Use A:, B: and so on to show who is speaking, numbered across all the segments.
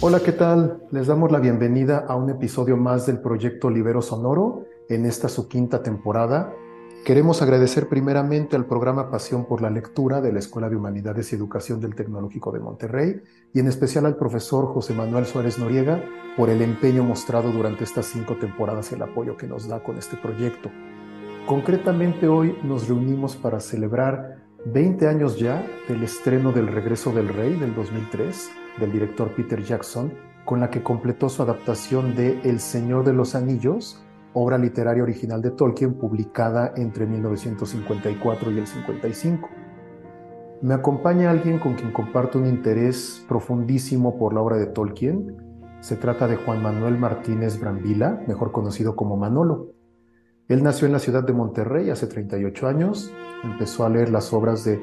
A: Hola, ¿qué tal? Les damos la bienvenida a un episodio más del proyecto Libero Sonoro en esta su quinta temporada. Queremos agradecer primeramente al programa Pasión por la Lectura de la Escuela de Humanidades y Educación del Tecnológico de Monterrey y en especial al profesor José Manuel Suárez Noriega por el empeño mostrado durante estas cinco temporadas y el apoyo que nos da con este proyecto. Concretamente hoy nos reunimos para celebrar 20 años ya del estreno del Regreso del Rey del 2003 del director Peter Jackson, con la que completó su adaptación de El Señor de los Anillos, obra literaria original de Tolkien publicada entre 1954 y el 55. Me acompaña alguien con quien comparto un interés profundísimo por la obra de Tolkien. Se trata de Juan Manuel Martínez Brambila, mejor conocido como Manolo. Él nació en la ciudad de Monterrey hace 38 años, empezó a leer las obras de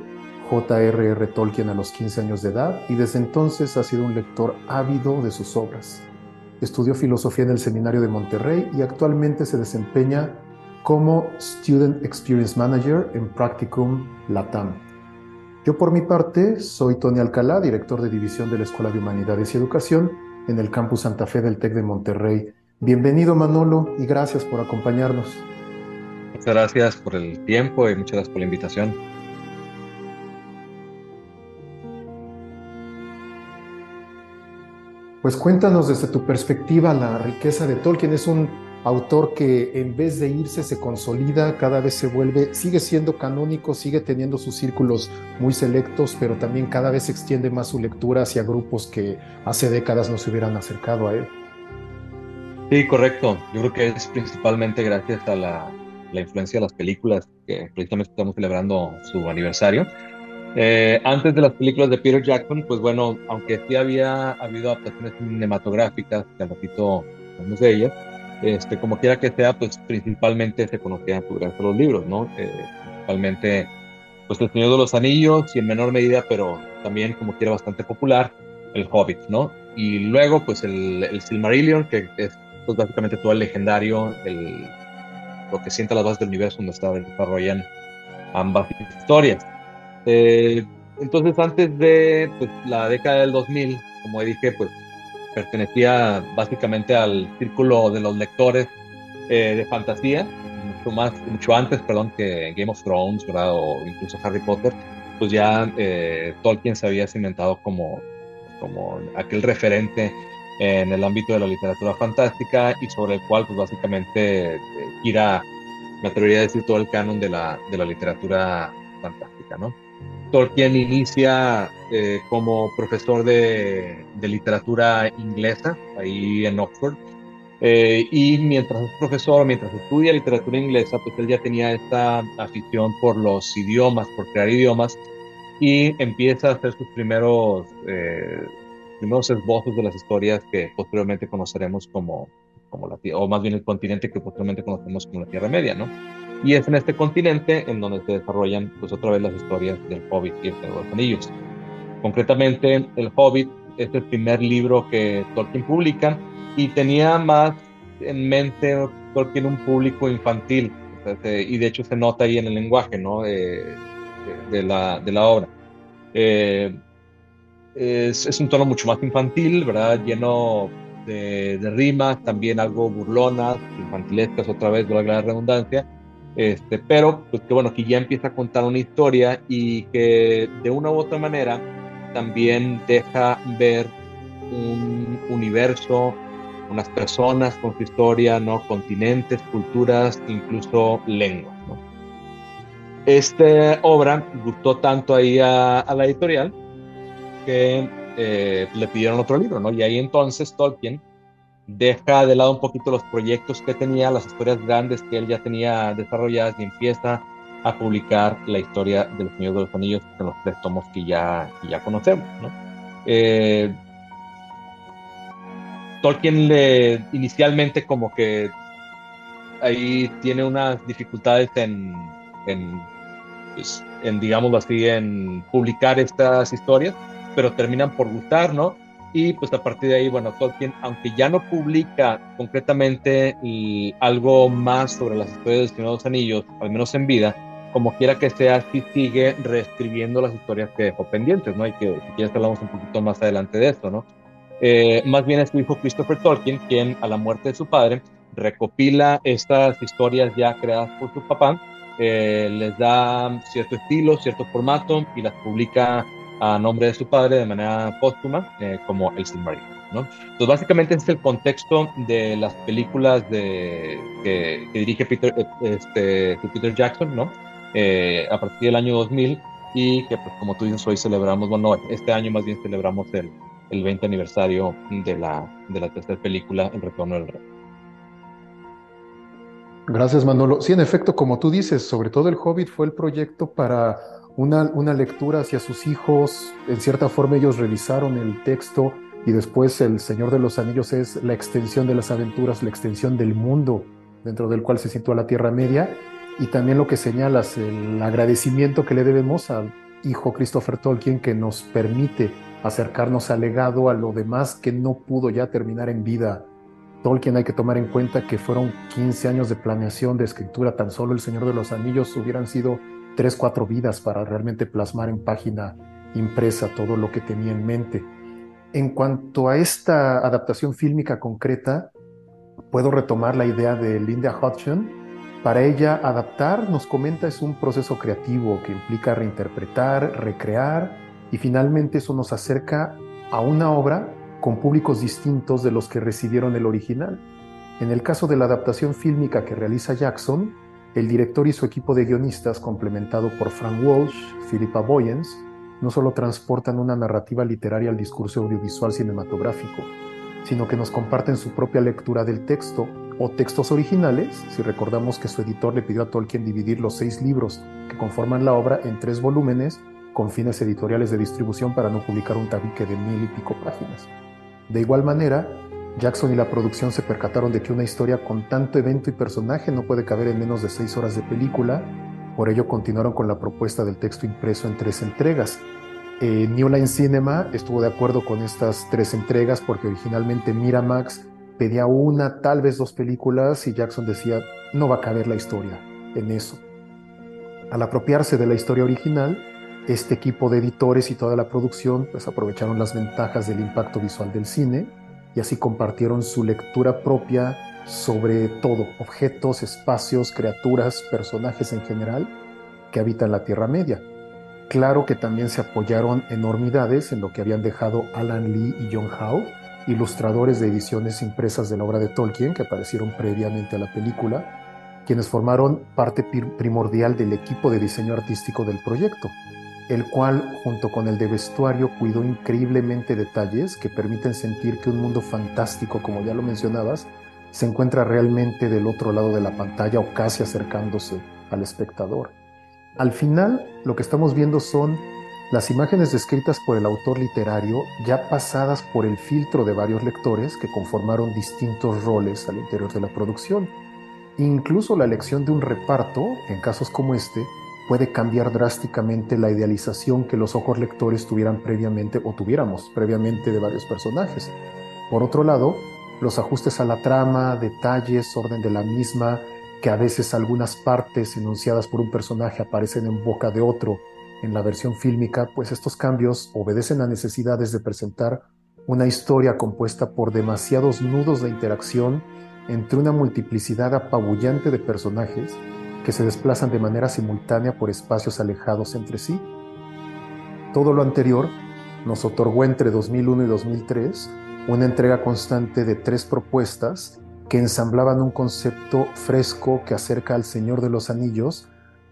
A: J.R.R. Tolkien a los 15 años de edad y desde entonces ha sido un lector ávido de sus obras. Estudió filosofía en el Seminario de Monterrey y actualmente se desempeña como Student Experience Manager en Practicum Latam. Yo por mi parte soy Tony Alcalá, director de División de la Escuela de Humanidades y Educación en el Campus Santa Fe del TEC de Monterrey. Bienvenido Manolo y gracias por acompañarnos.
B: Muchas gracias por el tiempo y muchas gracias por la invitación.
A: Pues cuéntanos desde tu perspectiva la riqueza de Tolkien. Es un autor que en vez de irse se consolida, cada vez se vuelve, sigue siendo canónico, sigue teniendo sus círculos muy selectos, pero también cada vez se extiende más su lectura hacia grupos que hace décadas no se hubieran acercado a él.
B: Sí, correcto. Yo creo que es principalmente gracias a la, la influencia de las películas, que precisamente estamos celebrando su aniversario eh, antes de las películas de Peter Jackson, pues bueno, aunque sí había habido adaptaciones cinematográficas, que al ratito hablamos de ellas, este, como quiera que sea, pues principalmente se conocían gracias a los libros, ¿no? Eh, principalmente, pues El Señor de los Anillos y en menor medida, pero también como quiera bastante popular, El Hobbit, ¿no? Y luego, pues el, el Silmarillion, que es pues, básicamente todo el legendario, el, lo que sienta las bases del universo donde se desarrollan ambas historias. Eh, entonces, antes de pues, la década del 2000, como dije, pues pertenecía básicamente al círculo de los lectores eh, de fantasía, mucho más, mucho antes, perdón, que Game of Thrones, ¿verdad? O incluso Harry Potter, pues ya eh, Tolkien se había cimentado como, como aquel referente en el ámbito de la literatura fantástica y sobre el cual, pues básicamente, gira, me atrevería a decir, todo el canon de la, de la literatura fantástica, ¿no? Tolkien inicia eh, como profesor de, literatura inglesa ahí en Oxford. Eh, y mientras es profesor, mientras estudia literatura inglesa, pues él ya tenía esta afición por los idiomas, por crear idiomas, y empieza a hacer sus primeros, eh, primeros esbozos de las historias que posteriormente conoceremos como, como la o más bien el continente que posteriormente conocemos como la Tierra Media, ¿no? Y es en este continente en donde se desarrollan, pues otra vez, las historias del Hobbit y el Señor de los Anillos. Concretamente, el Hobbit es el primer libro que Tolkien publica y tenía más en mente Tolkien un público infantil. y de hecho se nota ahí en el lenguaje ¿no? de, la, de la obra. Eh, es, un tono mucho más infantil, ¿verdad? Lleno de, rimas, también algo burlonas, infantilescas, otra vez, valga la redundancia este, pero, pues que bueno, que ya empieza a contar una historia y que de una u otra manera también deja ver un universo, unas personas con su historia, ¿no? Continentes, culturas, incluso lenguas. Esta obra gustó tanto ahí a, la editorial que eh, le pidieron otro libro, ¿no? Y ahí entonces Tolkien deja de lado un poquito los proyectos que tenía, las historias grandes que él ya tenía desarrolladas y empieza a publicar la historia del Señor de los Anillos en los tres tomos que ya, ya conocemos. Eh, Tolkien le, inicialmente como que ahí tiene unas dificultades en, en, pues, en digámoslo así, en publicar estas historias, pero terminan por gustar, ¿no? Y pues a partir de ahí, bueno, Tolkien, aunque ya no publica concretamente algo más sobre las historias del Señor de los Anillos, al menos en vida, como quiera que sea, sí sigue reescribiendo las historias que dejó pendientes, ¿no? Y que si quieres hablamos un poquito más adelante de esto, ¿no? Eh, más bien es su hijo Christopher Tolkien quien a la muerte de su padre recopila estas historias ya creadas por su papá, eh, les da cierto estilo, cierto formato y las publica a nombre de su padre de manera póstuma eh, como El Silmarillion. ¿no? Entonces básicamente es el contexto de las películas de, que, dirige Peter, este, Peter Jackson, ¿no? a partir del año 2000 y que pues como tú dices hoy celebramos, bueno, este año más bien celebramos el, el 20 aniversario de la, de la tercera película, El Retorno del Rey.
A: Gracias, Manolo. Sí, en efecto, como tú dices, sobre todo El Hobbit fue el proyecto para una, una lectura hacia sus hijos. En cierta forma ellos revisaron el texto y después El Señor de los Anillos es la extensión de las aventuras, la extensión del mundo dentro del cual se sitúa la Tierra Media. Y también lo que señalas, el agradecimiento que le debemos al hijo Christopher Tolkien que nos permite acercarnos al legado, a lo demás que no pudo ya terminar en vida. Tolkien hay que tomar en cuenta que fueron 15 años de planeación, de escritura, tan solo El Señor de los Anillos hubieran sido 3, 4 vidas para realmente plasmar en página impresa todo lo que tenía en mente. En cuanto a esta adaptación fílmica concreta, puedo retomar la idea de Linda Hodgson. Para ella, adaptar, nos comenta, es un proceso creativo que implica reinterpretar, recrear, y finalmente eso nos acerca a una obra con públicos distintos de los que recibieron el original. En el caso de la adaptación fílmica que realiza Jackson, el director y su equipo de guionistas, complementado por Frank Walsh, Philippa Boyens, no solo transportan una narrativa literaria al discurso audiovisual cinematográfico, sino que nos comparten su propia lectura del texto o textos originales, si recordamos que su editor le pidió a Tolkien dividir los seis libros que conforman la obra en tres volúmenes con fines editoriales de distribución para no publicar un tabique de mil y pico páginas. De igual manera, Jackson y la producción se percataron de que una historia con tanto evento y personaje no puede caber en menos de seis horas de película, por ello continuaron con la propuesta del texto impreso en tres entregas. Eh, New Line Cinema estuvo de acuerdo con estas tres entregas porque originalmente Miramax pedía una, tal vez dos películas y Jackson decía, no va a caber la historia en eso. Al apropiarse de la historia original, este equipo de editores y toda la producción pues aprovecharon las ventajas del impacto visual del cine y así compartieron su lectura propia sobre todo, objetos, espacios, criaturas, personajes en general que habitan la Tierra Media. Claro que también se apoyaron enormidades en lo que habían dejado Alan Lee y John Howe, ilustradores de ediciones impresas de la obra de Tolkien que aparecieron previamente a la película, quienes formaron parte primordial del equipo de diseño artístico del proyecto el cual, junto con el de vestuario, cuidó increíblemente detalles que permiten sentir que un mundo fantástico, como ya lo mencionabas, se encuentra realmente del otro lado de la pantalla o casi acercándose al espectador. Al final, lo que estamos viendo son las imágenes descritas por el autor literario ya pasadas por el filtro de varios lectores que conformaron distintos roles al interior de la producción. Incluso la elección de un reparto, en casos como este, puede cambiar drásticamente la idealización que los ojos lectores tuvieran previamente o tuviéramos previamente de varios personajes. Por otro lado, los ajustes a la trama, detalles, orden de la misma, que a veces algunas partes enunciadas por un personaje aparecen en boca de otro en la versión fílmica, pues estos cambios obedecen a necesidades de presentar una historia compuesta por demasiados nudos de interacción entre una multiplicidad apabullante de personajes que se desplazan de manera simultánea por espacios alejados entre sí. Todo lo anterior nos otorgó entre 2001 y 2003 una entrega constante de tres propuestas que ensamblaban un concepto fresco que acerca al Señor de los Anillos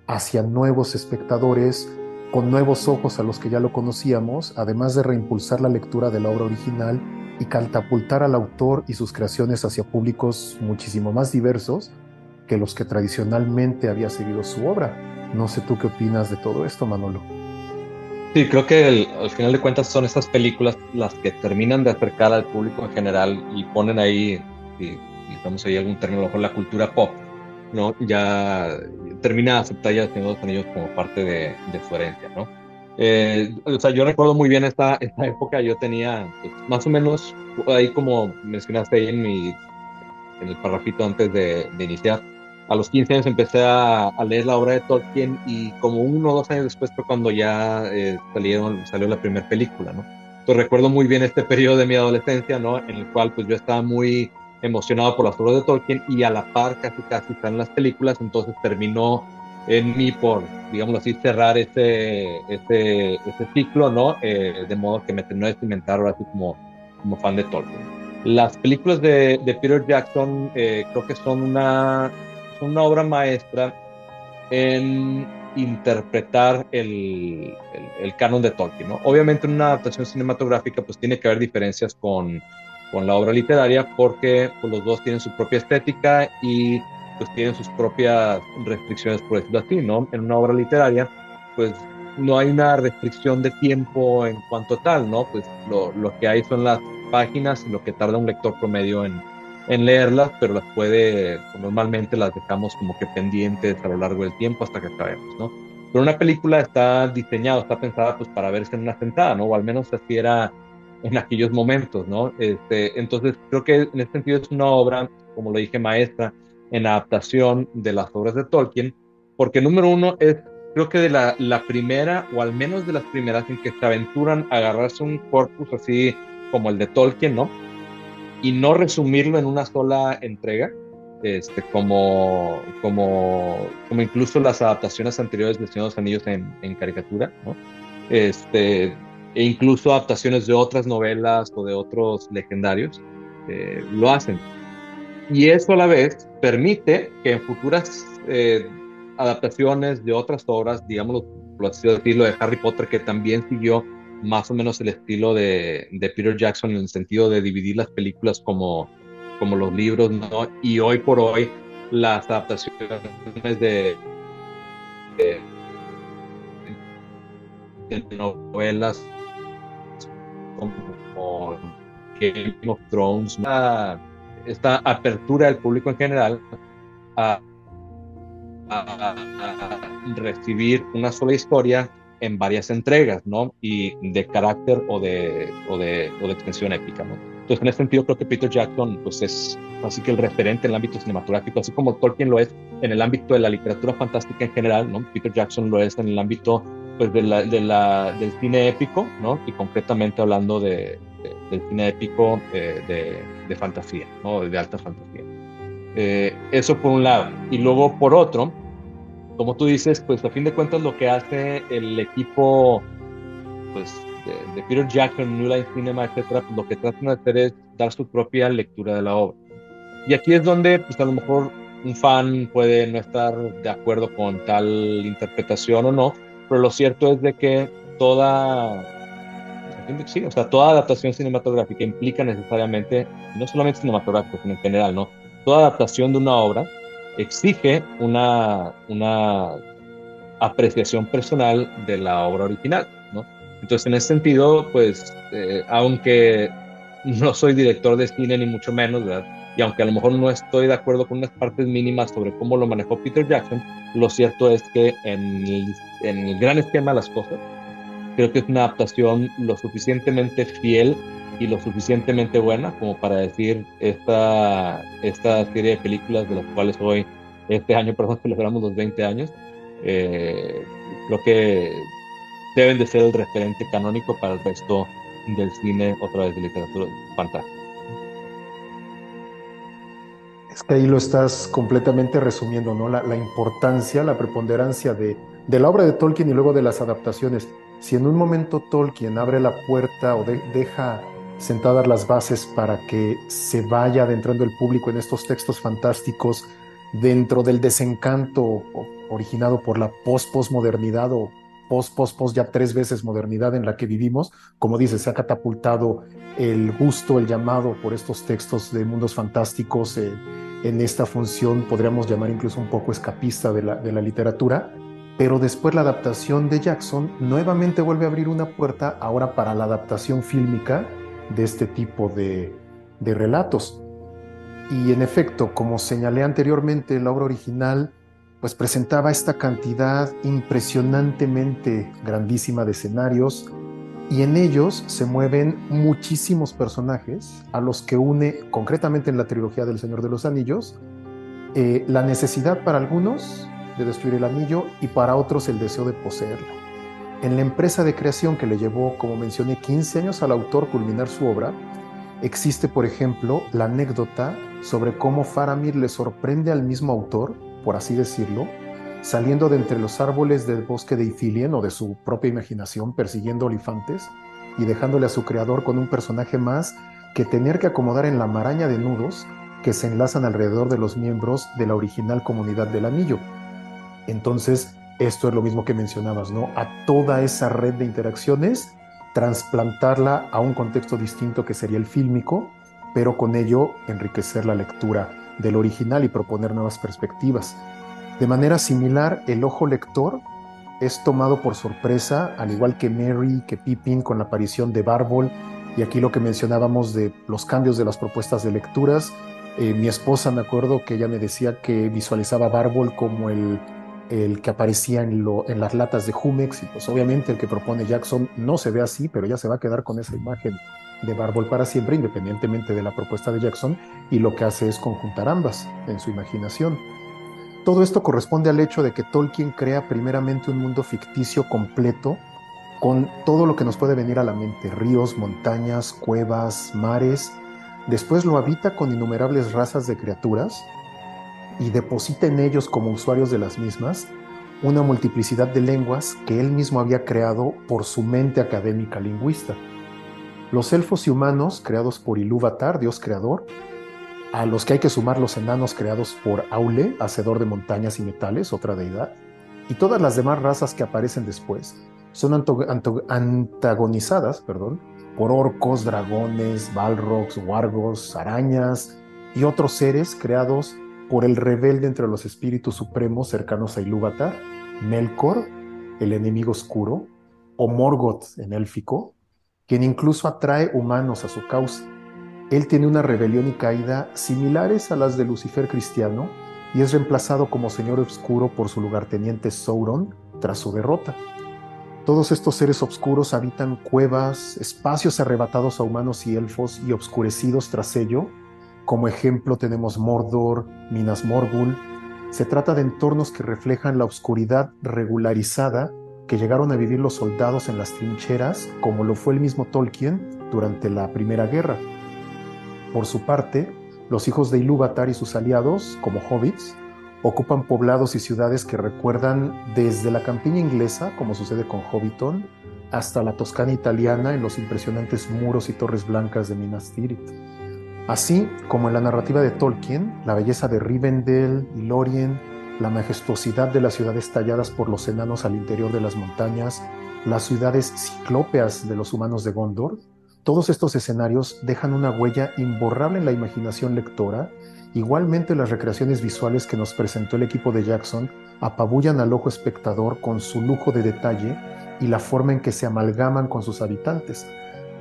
A: hacia nuevos espectadores, con nuevos ojos a los que ya lo conocíamos, además de reimpulsar la lectura de la obra original y catapultar al autor y sus creaciones hacia públicos muchísimo más diversos que los que tradicionalmente había seguido su obra. No sé tú qué opinas de todo esto, Manolo.
B: Sí, creo que al final de cuentas son estas películas las que terminan de acercar al público en general y ponen ahí, y, estamos ahí algún término, mejor la cultura pop, ¿no? Ya termina aceptar ya los Anillos como parte de, su herencia, ¿no? Eh, o sea, yo recuerdo muy bien esta, esta época, yo tenía pues, más o menos, ahí como mencionaste ahí en, mi, en el parrafito antes de, de iniciar, a los 15 años empecé a, leer la obra de Tolkien y como uno o dos años después fue cuando ya eh, salieron, salió la primera película, ¿no? Entonces recuerdo muy bien este periodo de mi adolescencia, ¿no? En el cual pues yo estaba muy emocionado por las obras de Tolkien y a la par casi casi están las películas, entonces terminó en mí por, digamos así, cerrar ese, ese, ciclo, ¿no? Eh, de modo que me terminó de cimentar ahora así como, como fan de Tolkien. Las películas de, de Peter Jackson eh, creo que son una, una obra maestra en interpretar el, el, canon de Tolkien. ¿no? Obviamente en una adaptación cinematográfica pues tiene que haber diferencias con, con la obra literaria porque pues, los dos tienen su propia estética y pues tienen sus propias restricciones, por decirlo así, ¿no? En una obra literaria, pues no hay una restricción de tiempo en cuanto tal, ¿no? Pues lo, lo que hay son las páginas, lo que tarda un lector promedio en, en leerlas, pero las puede, normalmente las dejamos como que pendientes a lo largo del tiempo hasta que acabemos, ¿no? Pero una película está diseñada, está pensada pues para verse en una sentada, ¿no? O al menos así era en aquellos momentos, ¿no? Este, entonces creo que en ese sentido es una obra, como lo dije, maestra en adaptación de las obras de Tolkien, porque número uno es creo que de la, la, primera, o al menos de las primeras en que se aventuran a agarrarse un corpus así como el de Tolkien, ¿no? Y no resumirlo en una sola entrega, este, como, como, como incluso las adaptaciones anteriores de Señor de los Anillos en, en caricatura, ¿no? Este, e incluso adaptaciones de otras novelas o de otros legendarios, eh, lo hacen. Y eso a la vez permite que en futuras eh, adaptaciones de otras obras, digamos, por así decirlo, de Harry Potter, que también siguió más o menos el estilo de, de, Peter Jackson en el sentido de dividir las películas como, como los libros. Y hoy por hoy las adaptaciones de, de, de novelas como Game of Thrones, esta apertura del público en general a a, recibir una sola historia en varias entregas, ¿no? Y de carácter o de, o de, o de extensión épica, ¿no? Entonces, en ese sentido, creo que Peter Jackson, pues, es así que el referente en el ámbito cinematográfico, así como Tolkien lo es en el ámbito de la literatura fantástica en general, ¿no? Peter Jackson lo es en el ámbito, pues, de la, de la, del cine épico, ¿no? Y concretamente hablando de, del cine épico eh, de, fantasía, ¿no? De alta fantasía. Eh, eso por un lado. Y luego por otro, como tú dices, pues a fin de cuentas lo que hace el equipo pues, de, Peter Jackson, New Line Cinema, etcétera, pues, lo que tratan de hacer es dar su propia lectura de la obra. Y aquí es donde, pues a lo mejor un fan puede no estar de acuerdo con tal interpretación o no, pero lo cierto es de que toda, sí, o sea, toda adaptación cinematográfica implica necesariamente, no solamente cinematográfica, sino en general, ¿no? toda adaptación de una obra exige una, una apreciación personal de la obra original, ¿no? Entonces, en ese sentido, pues, eh, aunque no soy director de cine ni mucho menos. Y aunque a lo mejor no estoy de acuerdo con unas partes mínimas sobre cómo lo manejó Peter Jackson, lo cierto es que en el, en el gran esquema de las cosas, creo que es una adaptación lo suficientemente fiel y lo suficientemente buena como para decir esta, esta serie de películas de las cuales hoy, este año, perdón, celebramos los 20 años, eh, creo que deben de ser el referente canónico para el resto del cine, otra vez de literatura fantástica.
A: Es que ahí lo estás completamente resumiendo, ¿no? La, la importancia, la preponderancia de, de, la obra de Tolkien y luego de las adaptaciones. Si en un momento Tolkien abre la puerta o de, deja sentadas las bases para que se vaya adentrando el público en estos textos fantásticos dentro del desencanto originado por la post-postmodernidad o post-post-post ya tres veces modernidad en la que vivimos. Como dice, se ha catapultado el gusto, el llamado por estos textos de mundos fantásticos eh, en esta función, podríamos llamar incluso un poco escapista de la, de la literatura. Pero después la adaptación de Jackson nuevamente vuelve a abrir una puerta ahora para la adaptación fílmica de este tipo de, relatos. Y en efecto, como señalé anteriormente, la obra original pues presentaba esta cantidad impresionantemente grandísima de escenarios y en ellos se mueven muchísimos personajes a los que une concretamente en la trilogía del Señor de los Anillos Eh, la necesidad para algunos de destruir el anillo y para otros el deseo de poseerla. En la empresa de creación que le llevó, como mencioné, 15 años al autor culminar su obra, existe, por ejemplo, la anécdota sobre cómo Faramir le sorprende al mismo autor, por así decirlo, saliendo de entre los árboles del bosque de Ithilien o de su propia imaginación, persiguiendo olifantes y dejándole a su creador con un personaje más que tener que acomodar en la maraña de nudos que se enlazan alrededor de los miembros de la original comunidad del anillo. Entonces, esto es lo mismo que mencionabas, ¿no? A toda esa red de interacciones, transplantarla a un contexto distinto que sería el fílmico, pero con ello enriquecer la lectura del original y proponer nuevas perspectivas. De manera similar, el ojo lector es tomado por sorpresa, al igual que Mary, que Pippin con la aparición de Barbol, y aquí lo que mencionábamos de los cambios de las propuestas de lecturas, eh, mi esposa me acuerdo que ella me decía que visualizaba Barbol como el, el que aparecía en, las latas de Jumex y pues obviamente el que propone Jackson no se ve así, pero ya se va a quedar con esa imagen de Barbol para siempre, independientemente de la propuesta de Jackson, y lo que hace es conjuntar ambas en su imaginación. Todo esto corresponde al hecho de que Tolkien crea primeramente un mundo ficticio completo con todo lo que nos puede venir a la mente, ríos, montañas, cuevas, mares, Después lo habita con innumerables razas de criaturas y deposita en ellos como usuarios de las mismas una multiplicidad de lenguas que él mismo había creado por su mente académica lingüista. Los elfos y humanos creados por Ilúvatar, dios creador, a los que hay que sumar los enanos creados por Aule, hacedor de montañas y metales, otra deidad, y todas las demás razas que aparecen después, son antagonizadas perdón, por orcos, dragones, balrogs, wargos, arañas y otros seres creados por el rebelde entre los espíritus supremos cercanos a Ilúvatar, Melkor, el enemigo oscuro, o Morgoth en élfico, quien incluso atrae humanos a su causa. Él tiene una rebelión y caída similares a las de Lucifer cristiano y es reemplazado como señor oscuro por su lugarteniente Sauron tras su derrota. Todos estos seres oscuros habitan cuevas, espacios arrebatados a humanos y elfos y obscurecidos tras ello. Como ejemplo tenemos Mordor, Minas Morgul. Se trata de entornos que reflejan la oscuridad regularizada que llegaron a vivir los soldados en las trincheras, como lo fue el mismo Tolkien durante la Primera Guerra. Por su parte, los hijos de Ilúvatar y sus aliados, como hobbits, ocupan poblados y ciudades que recuerdan desde la campiña inglesa, como sucede con Hobbiton, hasta la Toscana italiana en los impresionantes muros y torres blancas de Minas Tirith. Así como en la narrativa de Tolkien, la belleza de Rivendell y Lorien, la majestuosidad de las ciudades talladas por los enanos al interior de las montañas, las ciudades ciclópeas de los humanos de Gondor, todos estos escenarios dejan una huella imborrable en la imaginación lectora Igualmente las recreaciones visuales que nos presentó el equipo de Jackson apabullan al ojo espectador con su lujo de detalle y la forma en que se amalgaman con sus habitantes.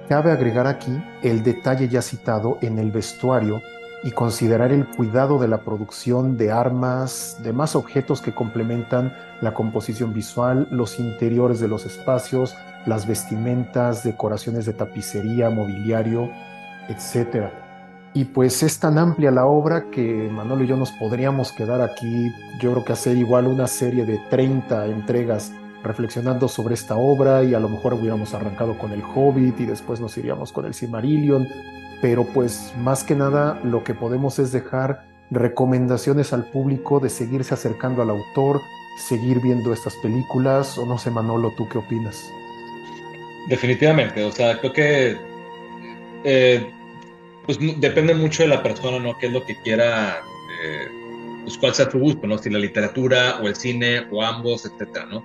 A: Cabe agregar aquí el detalle ya citado en el vestuario y considerar el cuidado de la producción de armas, de más objetos que complementan la composición visual, los interiores de los espacios, las vestimentas, decoraciones de tapicería, mobiliario, etc. Y pues es tan amplia la obra que Manolo y yo nos podríamos quedar aquí, yo creo que hacer igual una serie de 30 entregas reflexionando sobre esta obra y a lo mejor hubiéramos arrancado con el Hobbit y después nos iríamos con el Silmarillion, pero pues más que nada lo que podemos es dejar recomendaciones al público de seguirse acercando al autor, seguir viendo estas películas, o no sé Manolo, ¿tú qué opinas?
B: Definitivamente, o sea, creo que... Eh, pues depende mucho de la persona, ¿no? Qué es lo que quiera, eh, pues cuál sea su gusto, ¿no? Si la literatura o el cine o ambos, etcétera, ¿no?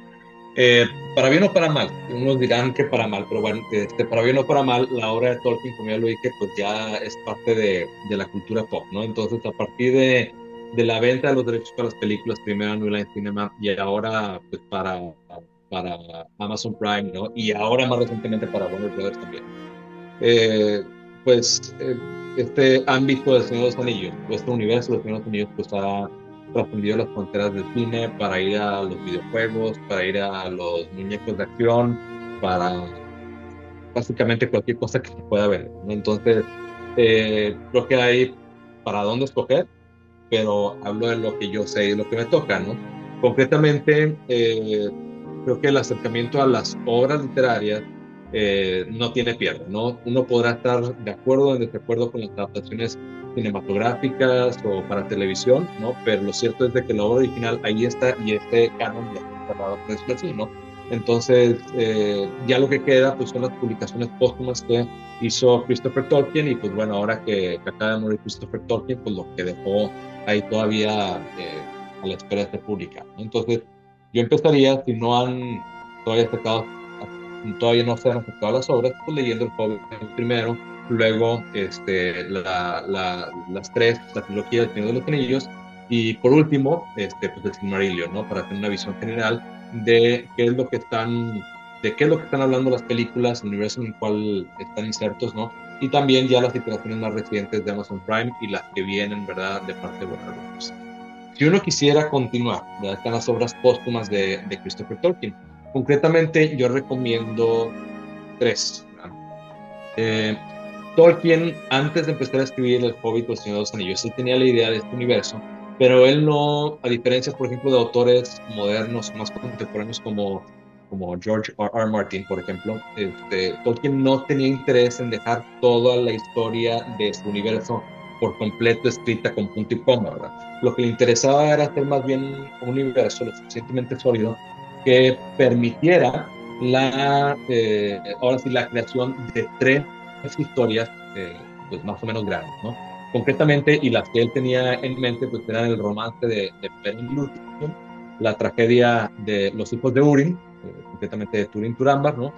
B: Eh, para bien o para mal, unos dirán que para mal, pero bueno, este, para bien o para mal, la obra de Tolkien, como ya lo dije, pues ya es parte de, de la cultura pop, ¿no? Entonces, a partir de, de, la venta de los derechos para las películas, primero en Line Cinema y ahora, pues para, para Amazon Prime, ¿no? Y ahora más recientemente para Warner Brothers también. Eh, pues eh, este ámbito del Señor de los Anillos, este universo del Señor de los Anillos, pues ha trascendido las fronteras del cine para ir a los videojuegos, para ir a los muñecos de acción, para básicamente cualquier cosa que se pueda ver. Entonces, eh, creo que hay para dónde escoger pero hablo de lo que yo sé y lo que me toca, ¿no? Concretamente, eh, creo que el acercamiento a las obras literarias eh, no tiene pierde, ¿no? Uno podrá estar de acuerdo o en desacuerdo con las adaptaciones cinematográficas o para televisión, ¿no? Pero lo cierto es de que la obra original ahí está y este canon ya está cerrado, por decirlo así, ¿no? Entonces, eh, ya lo que queda pues son las publicaciones póstumas que hizo Christopher Tolkien y pues bueno, ahora que, acaba de morir Christopher Tolkien, pues lo que dejó ahí todavía eh, a la espera de ser publicado. Entonces, yo empezaría, si no han todavía aceptado, todavía no se han aceptado las obras, pues leyendo el Hobbit primero, luego este, la, las tres, la trilogía del Señor de los Anillos, y por último, este, pues el Silmarillion, ¿no? Para tener una visión general de qué es lo que están, de qué es lo que están hablando las películas, el universo en el cual están insertos, ¿no? Y también ya las iteraciones más recientes de Amazon Prime y las que vienen, ¿verdad? De parte de Warner Bros. Si uno quisiera continuar, ¿verdad? Están las obras póstumas de, de Christopher Tolkien. Concretamente, yo recomiendo tres. Eh, Tolkien, antes de empezar a escribir El Hobbit o Señor de los Anillos, él tenía la idea de este universo, pero él no, a diferencia, por ejemplo, de autores modernos más contemporáneos como, como George R. R. Martin, por ejemplo, este, Tolkien no tenía interés en dejar toda la historia de su universo por completo escrita con punto y coma, ¿verdad? Lo que le interesaba era hacer más bien un universo lo suficientemente sólido que permitiera la, eh, ahora sí, la creación de tres historias eh, pues más o menos grandes, ¿no? Concretamente, y las que él tenía en mente, pues eran el romance de, de Lúthien, la tragedia de los hijos de Urin, eh, concretamente de Turin Turambar, ¿no?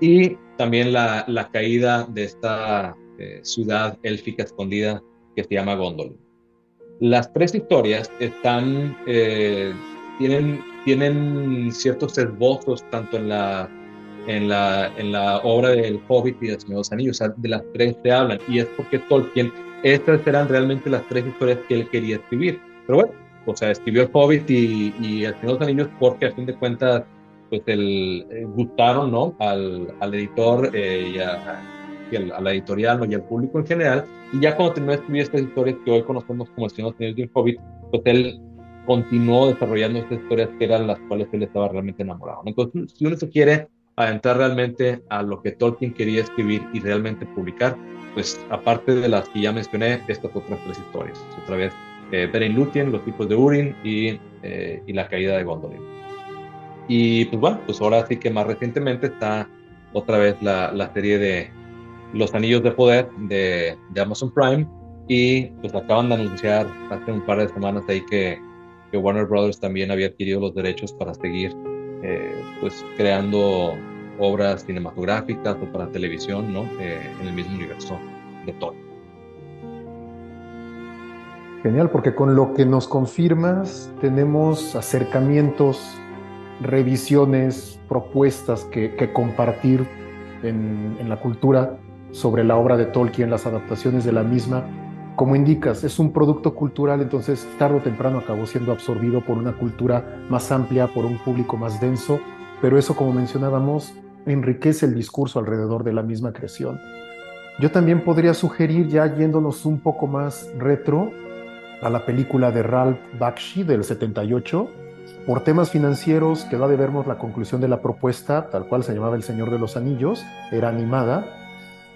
B: Y también la, la caída de esta eh, ciudad élfica escondida que se llama Gondolin. Las tres historias están, tienen, tienen ciertos esbozos tanto en la en la, en la obra del Hobbit y del Señor de los Anillos. O sea, de las tres se hablan. Y es porque Tolkien, estas eran realmente las tres historias que él quería escribir. Pero bueno, o sea, escribió el Hobbit y, y el Señor de los Anillos porque a fin de cuentas, pues el, eh, gustaron, ¿no? Al, al editor eh, y, a, a, la editorial ¿no? y al público en general. Y ya cuando terminó de escribir estas historias que hoy conocemos como el Señor de los Anillos y Hobbit, pues él continuó desarrollando estas historias que eran las cuales él estaba realmente enamorado. Entonces, si uno se quiere a entrar realmente a lo que Tolkien quería escribir y realmente publicar, pues aparte de las que ya mencioné, estas otras tres historias. Otra vez, eh, Beren Lúthien, los tipos de Urin y, eh, y, la caída de Gondolin. Y pues bueno, pues ahora sí que más recientemente está otra vez la, la serie de Los Anillos de Poder de, de, Amazon Prime y pues acaban de anunciar hace un par de semanas ahí que, que Warner Brothers también había adquirido los derechos para seguir eh, pues creando obras cinematográficas o para televisión, ¿no? Eh, en el mismo universo de todo.
A: Genial, porque con lo que nos confirmas tenemos acercamientos, revisiones, propuestas que, compartir en la cultura sobre la obra de Tolkien, las adaptaciones de la misma como indicas, es un producto cultural, entonces tarde o temprano acabó siendo absorbido por una cultura más amplia, por un público más denso, pero eso, como mencionábamos, enriquece el discurso alrededor de la misma creación. Yo también podría sugerir, ya yéndonos un poco más retro, a la película de Ralph Bakshi del 78. Por temas financieros quedó de vernos la conclusión de la propuesta, tal cual se llamaba El Señor de los Anillos, era animada,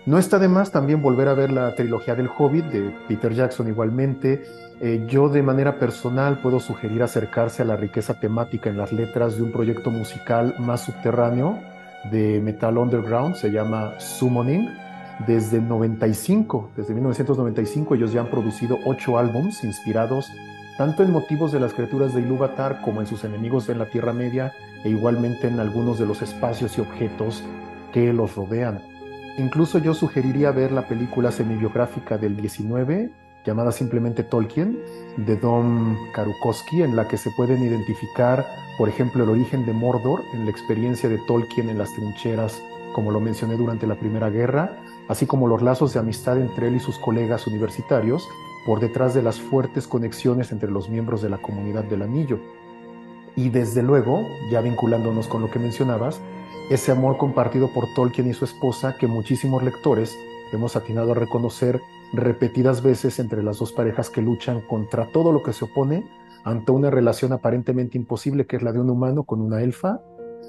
A: no está de más también volver a ver la trilogía del Hobbit de Peter Jackson igualmente. Eh, yo de manera personal puedo sugerir acercarse a la riqueza temática en las letras de un proyecto musical más subterráneo de Metal Underground, se llama Summoning. Desde 95, desde 1995 ellos ya han producido ocho álbums inspirados tanto en motivos de las criaturas de Ilúvatar como en sus enemigos en la Tierra Media e igualmente en algunos de los espacios y objetos que los rodean. Incluso yo sugeriría ver la película semibiográfica del 19, llamada simplemente Tolkien, de Don Karukowski, en la que se pueden identificar, por ejemplo, el origen de Mordor en la experiencia de Tolkien en las trincheras, como lo mencioné durante la Primera Guerra, así como los lazos de amistad entre él y sus colegas universitarios, por detrás de las fuertes conexiones entre los miembros de la comunidad del anillo. Y desde luego, ya vinculándonos con lo que mencionabas, ese amor compartido por Tolkien y su esposa que muchísimos lectores hemos atinado a reconocer repetidas veces entre las dos parejas que luchan contra todo lo que se opone ante una relación aparentemente imposible que es la de un humano con una elfa,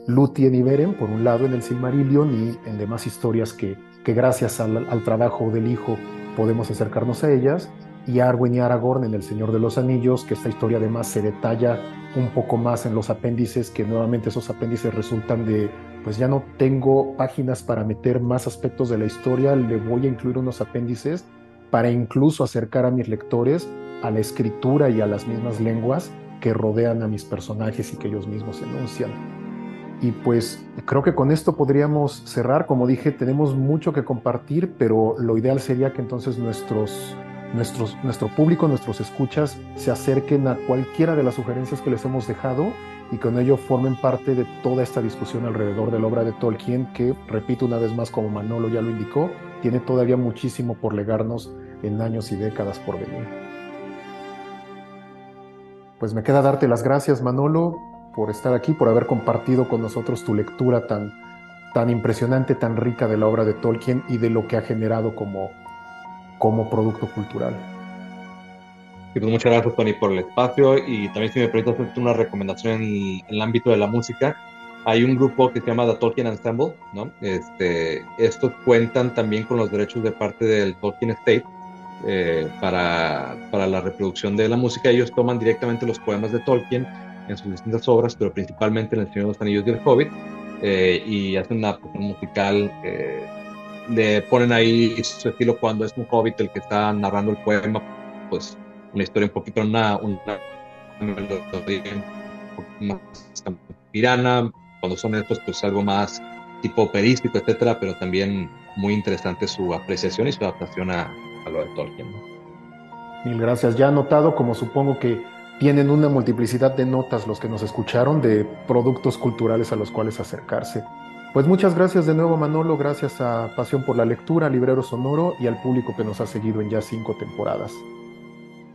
A: Lúthien y Beren por un lado en el Silmarillion y en demás historias que, que gracias al, al trabajo del hijo podemos acercarnos a ellas, y Arwen y Aragorn en El Señor de los Anillos, que esta historia además se detalla un poco más en los apéndices, que nuevamente esos apéndices resultan de, pues ya no tengo páginas para meter más aspectos de la historia, le voy a incluir unos apéndices para incluso acercar a mis lectores a la escritura y a las mismas lenguas que rodean a mis personajes y que ellos mismos enuncian. Y pues creo que con esto podríamos cerrar. Como dije, tenemos mucho que compartir, pero lo ideal sería que entonces nuestros nuestros, nuestro público, nuestros escuchas, se acerquen a cualquiera de las sugerencias que les hemos dejado y con ello formen parte de toda esta discusión alrededor de la obra de Tolkien, que, repito una vez más, como Manolo ya lo indicó, tiene todavía muchísimo por legarnos en años y décadas por venir. Pues me queda darte las gracias, Manolo, por estar aquí, por haber compartido con nosotros tu lectura tan, tan impresionante, tan rica de la obra de Tolkien y de lo que ha generado como, como producto cultural.
B: Pues muchas gracias, Tony, por el espacio y también si me permites hacerte una recomendación en el, ámbito de la música. Hay un grupo que se llama The Tolkien Ensemble, ¿no? Este, estos cuentan también con los derechos de parte del Tolkien Estate eh, para, para la reproducción de la música. Ellos toman directamente los poemas de Tolkien en sus distintas obras, pero principalmente en El Señor de los Anillos y El Hobbit, eh, y hacen una, un musical eh, le ponen ahí su estilo cuando es un hobbit el que está narrando el poema, pues una historia un poquito, una, una más pirana, cuando son estos, pues algo más tipo operístico, etcétera, pero también muy interesante su apreciación y su adaptación a, a lo de Tolkien.
A: Mil gracias. Ya notado, como supongo que tienen una multiplicidad de notas los que nos escucharon, de productos culturales a los cuales acercarse. Pues muchas gracias de nuevo Manolo, gracias a Pasión por la Lectura, Librero Sonoro y al público que nos ha seguido en ya cinco temporadas.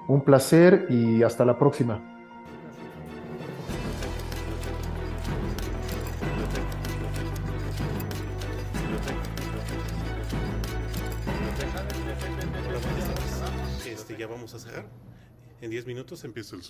A: Un placer y hasta la próxima.
C: Este, ya vamos a cerrar. En 10 minutos empieza el